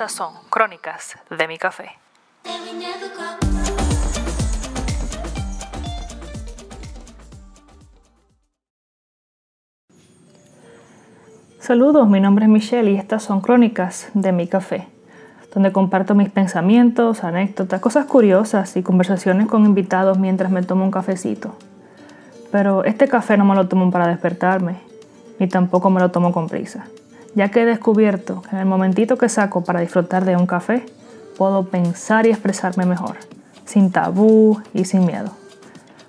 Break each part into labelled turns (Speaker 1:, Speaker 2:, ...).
Speaker 1: Estas son Crónicas de mi Café. Saludos, mi nombre es Michelle y estas son Crónicas de mi Café, donde comparto mis pensamientos, anécdotas, cosas curiosas y conversaciones con invitados mientras me tomo un cafecito. Pero este café no me lo tomo para despertarme, ni tampoco me lo tomo con prisa ya que he descubierto que en el momentito que saco para disfrutar de un café, puedo pensar y expresarme mejor, sin tabú y sin miedo.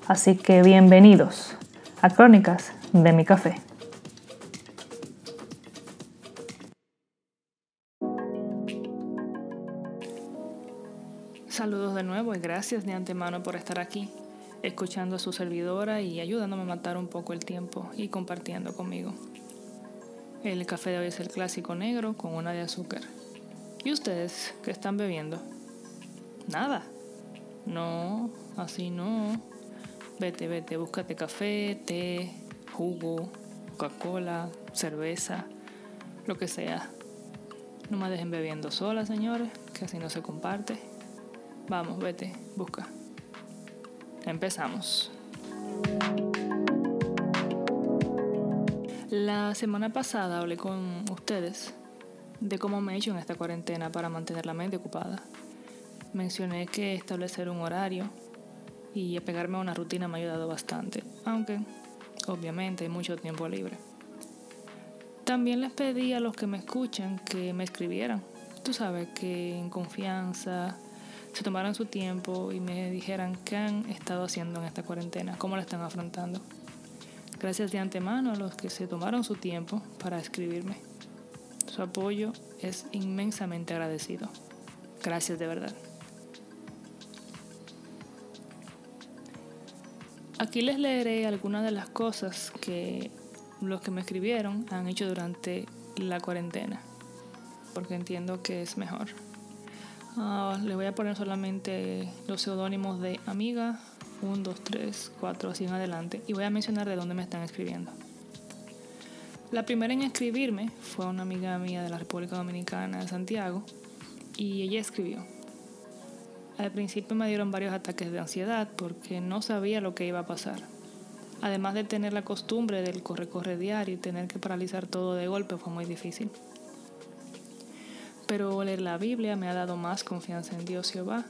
Speaker 1: Así que bienvenidos a Crónicas de mi café. Saludos de nuevo y gracias de antemano por estar aquí, escuchando a su servidora y ayudándome a matar un poco el tiempo y compartiendo conmigo. El café de hoy es el clásico negro con una de azúcar. ¿Y ustedes qué están bebiendo? Nada. No, así no. Vete, vete, búscate café, té, jugo, Coca-Cola, cerveza, lo que sea. No me dejen bebiendo sola, señores, que así no se comparte. Vamos, vete, busca. Empezamos. La semana pasada hablé con ustedes de cómo me he hecho en esta cuarentena para mantener la mente ocupada. Mencioné que establecer un horario y apegarme a una rutina me ha ayudado bastante, aunque obviamente hay mucho tiempo libre. También les pedí a los que me escuchan que me escribieran. Tú sabes que en confianza se tomaran su tiempo y me dijeran qué han estado haciendo en esta cuarentena, cómo la están afrontando. Gracias de antemano a los que se tomaron su tiempo para escribirme. Su apoyo es inmensamente agradecido. Gracias de verdad. Aquí les leeré algunas de las cosas que los que me escribieron han hecho durante la cuarentena, porque entiendo que es mejor. Uh, le voy a poner solamente los seudónimos de amiga, 1, 2, 3, 4, así en adelante. Y voy a mencionar de dónde me están escribiendo. La primera en escribirme fue una amiga mía de la República Dominicana de Santiago y ella escribió. Al principio me dieron varios ataques de ansiedad porque no sabía lo que iba a pasar. Además de tener la costumbre del corre-corre diario y tener que paralizar todo de golpe fue muy difícil. Pero leer la Biblia me ha dado más confianza en Dios Jehová,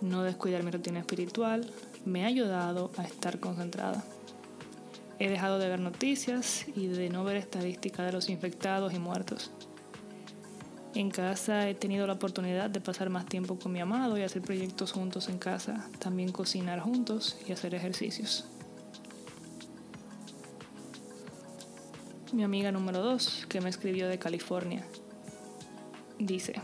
Speaker 1: no descuidar mi rutina espiritual, me ha ayudado a estar concentrada. He dejado de ver noticias y de no ver estadísticas de los infectados y muertos. En casa he tenido la oportunidad de pasar más tiempo con mi amado y hacer proyectos juntos en casa, también cocinar juntos y hacer ejercicios. Mi amiga número 2, que me escribió de California, dice,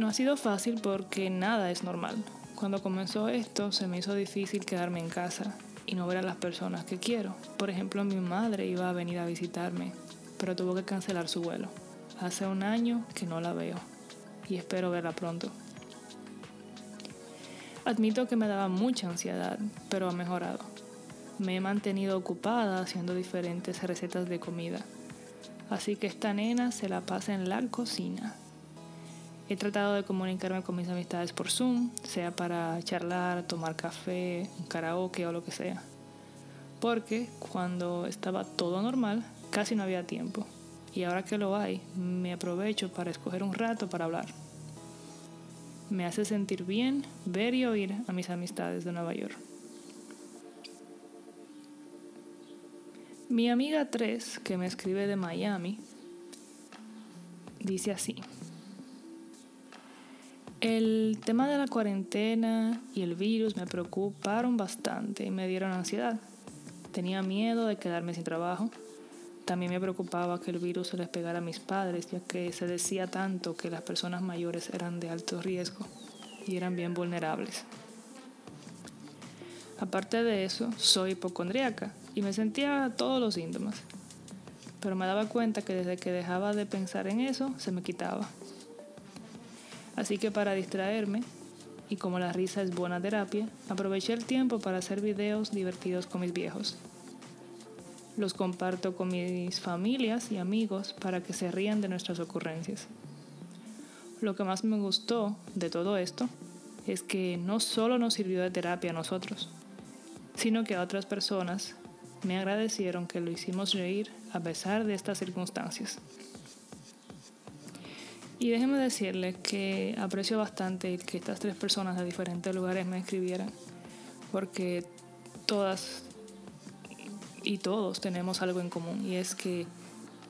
Speaker 1: No ha sido fácil porque nada es normal. Cuando comenzó esto se me hizo difícil quedarme en casa y no ver a las personas que quiero. Por ejemplo, mi madre iba a venir a visitarme, pero tuvo que cancelar su vuelo. Hace un año que no la veo y espero verla pronto. Admito que me daba mucha ansiedad, pero ha mejorado. Me he mantenido ocupada haciendo diferentes recetas de comida. Así que esta nena se la pasa en la cocina. He tratado de comunicarme con mis amistades por Zoom, sea para charlar, tomar café, un karaoke o lo que sea. Porque cuando estaba todo normal, casi no había tiempo. Y ahora que lo hay, me aprovecho para escoger un rato para hablar. Me hace sentir bien ver y oír a mis amistades de Nueva York. Mi amiga 3, que me escribe de Miami, dice así. El tema de la cuarentena y el virus me preocuparon bastante y me dieron ansiedad. Tenía miedo de quedarme sin trabajo. También me preocupaba que el virus se les pegara a mis padres, ya que se decía tanto que las personas mayores eran de alto riesgo y eran bien vulnerables. Aparte de eso, soy hipocondríaca y me sentía todos los síntomas. Pero me daba cuenta que desde que dejaba de pensar en eso, se me quitaba. Así que para distraerme, y como la risa es buena terapia, aproveché el tiempo para hacer videos divertidos con mis viejos. los comparto con mis familias y amigos para que se rían de nuestras ocurrencias. Lo que más me gustó de todo esto es que no solo nos sirvió de terapia a nosotros, sino que a otras personas me agradecieron que lo hicimos reír a pesar de estas circunstancias. Y déjenme decirles que aprecio bastante que estas tres personas de diferentes lugares me escribieran, porque todas y todos tenemos algo en común, y es que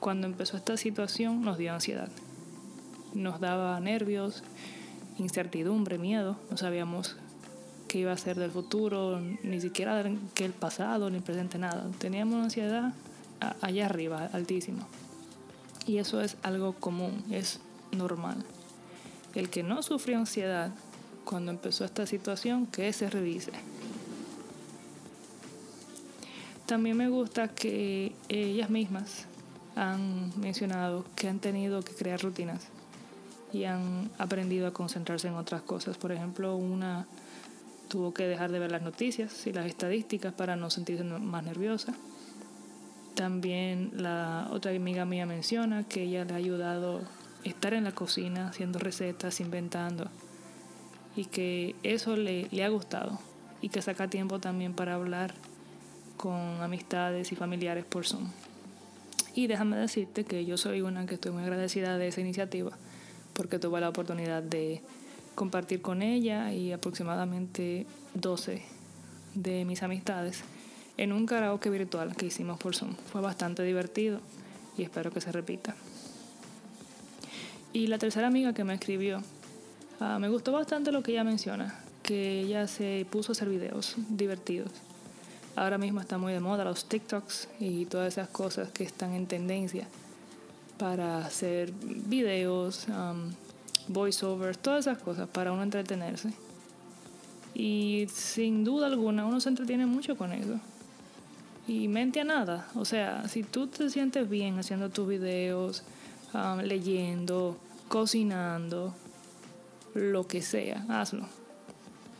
Speaker 1: cuando empezó esta situación nos dio ansiedad, nos daba nervios, incertidumbre, miedo, no sabíamos qué iba a ser del futuro, ni siquiera que el pasado, ni el presente, nada. Teníamos ansiedad allá arriba, altísimo. Y eso es algo común, es normal. El que no sufrió ansiedad cuando empezó esta situación, que se revise. También me gusta que ellas mismas han mencionado que han tenido que crear rutinas y han aprendido a concentrarse en otras cosas. Por ejemplo, una tuvo que dejar de ver las noticias y las estadísticas para no sentirse más nerviosa. También la otra amiga mía menciona que ella le ha ayudado estar en la cocina haciendo recetas, inventando y que eso le, le ha gustado y que saca tiempo también para hablar con amistades y familiares por Zoom. Y déjame decirte que yo soy una que estoy muy agradecida de esa iniciativa porque tuve la oportunidad de compartir con ella y aproximadamente 12 de mis amistades en un karaoke virtual que hicimos por Zoom. Fue bastante divertido y espero que se repita. Y la tercera amiga que me escribió, ah, me gustó bastante lo que ella menciona, que ella se puso a hacer videos divertidos. Ahora mismo está muy de moda los TikToks y todas esas cosas que están en tendencia para hacer videos, voiceovers, todas esas cosas para uno entretenerse. Y sin duda alguna uno se entretiene mucho con eso. Y mente a nada. O sea, si tú te sientes bien haciendo tus videos, leyendo, cocinando, lo que sea, hazlo.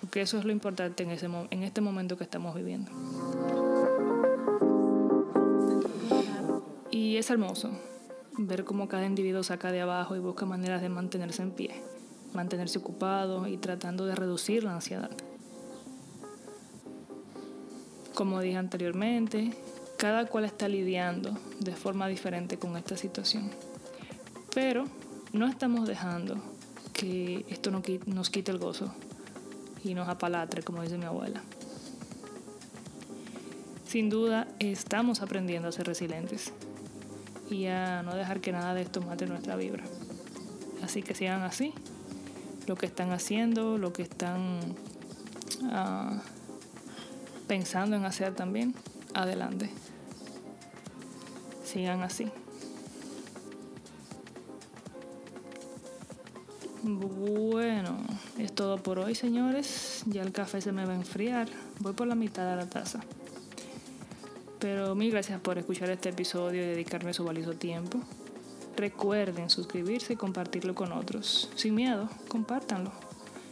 Speaker 1: Porque eso es lo importante en, ese, en este momento que estamos viviendo. Y es hermoso ver cómo cada individuo saca de abajo y busca maneras de mantenerse en pie, mantenerse ocupado y tratando de reducir la ansiedad. Como dije anteriormente, cada cual está lidiando de forma diferente con esta situación. Pero no estamos dejando que esto nos quite el gozo y nos apalatre, como dice mi abuela. Sin duda, estamos aprendiendo a ser resilientes y a no dejar que nada de esto mate nuestra vibra. Así que sigan así, lo que están haciendo, lo que están ah, pensando en hacer también, adelante. Sigan así. Bueno, es todo por hoy, señores. Ya el café se me va a enfriar. Voy por la mitad de la taza. Pero mil gracias por escuchar este episodio y dedicarme su valioso tiempo. Recuerden suscribirse y compartirlo con otros. Sin miedo, compártanlo.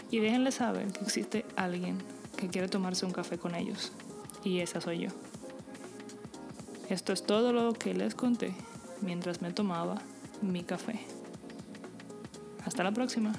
Speaker 1: Y déjenle saber que existe alguien que quiere tomarse un café con ellos. Y esa soy yo. Esto es todo lo que les conté mientras me tomaba mi café. Hasta la próxima.